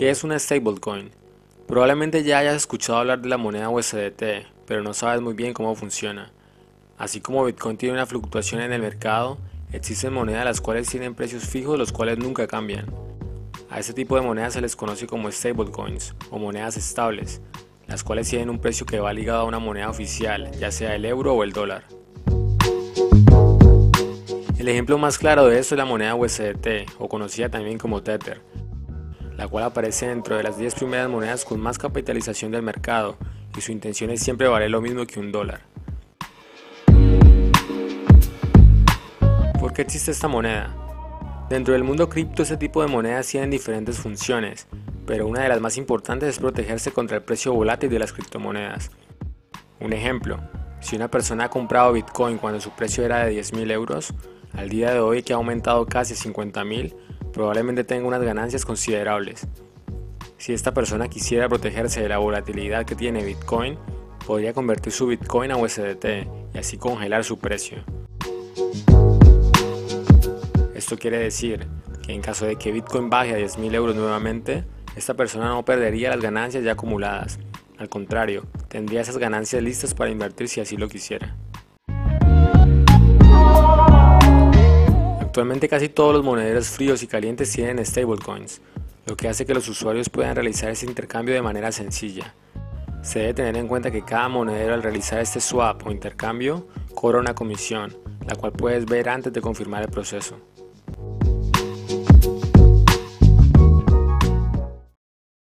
¿Qué es una stablecoin? Probablemente ya hayas escuchado hablar de la moneda USDT, pero no sabes muy bien cómo funciona. Así como Bitcoin tiene una fluctuación en el mercado, existen monedas las cuales tienen precios fijos los cuales nunca cambian. A este tipo de monedas se les conoce como stablecoins o monedas estables, las cuales tienen un precio que va ligado a una moneda oficial, ya sea el euro o el dólar. El ejemplo más claro de esto es la moneda USDT, o conocida también como Tether, la cual aparece dentro de las 10 primeras monedas con más capitalización del mercado, y su intención es siempre valer lo mismo que un dólar. ¿Por qué existe esta moneda? Dentro del mundo cripto este tipo de monedas tienen diferentes funciones, pero una de las más importantes es protegerse contra el precio volátil de las criptomonedas. Un ejemplo, si una persona ha comprado Bitcoin cuando su precio era de 10.000 euros, al día de hoy que ha aumentado casi a 50.000, probablemente tenga unas ganancias considerables. Si esta persona quisiera protegerse de la volatilidad que tiene Bitcoin, podría convertir su Bitcoin a USDT y así congelar su precio. Esto quiere decir que en caso de que Bitcoin baje a 10.000 euros nuevamente, esta persona no perdería las ganancias ya acumuladas. Al contrario, tendría esas ganancias listas para invertir si así lo quisiera. Actualmente casi todos los monederos fríos y calientes tienen stablecoins, lo que hace que los usuarios puedan realizar ese intercambio de manera sencilla. Se debe tener en cuenta que cada monedero al realizar este swap o intercambio cobra una comisión, la cual puedes ver antes de confirmar el proceso.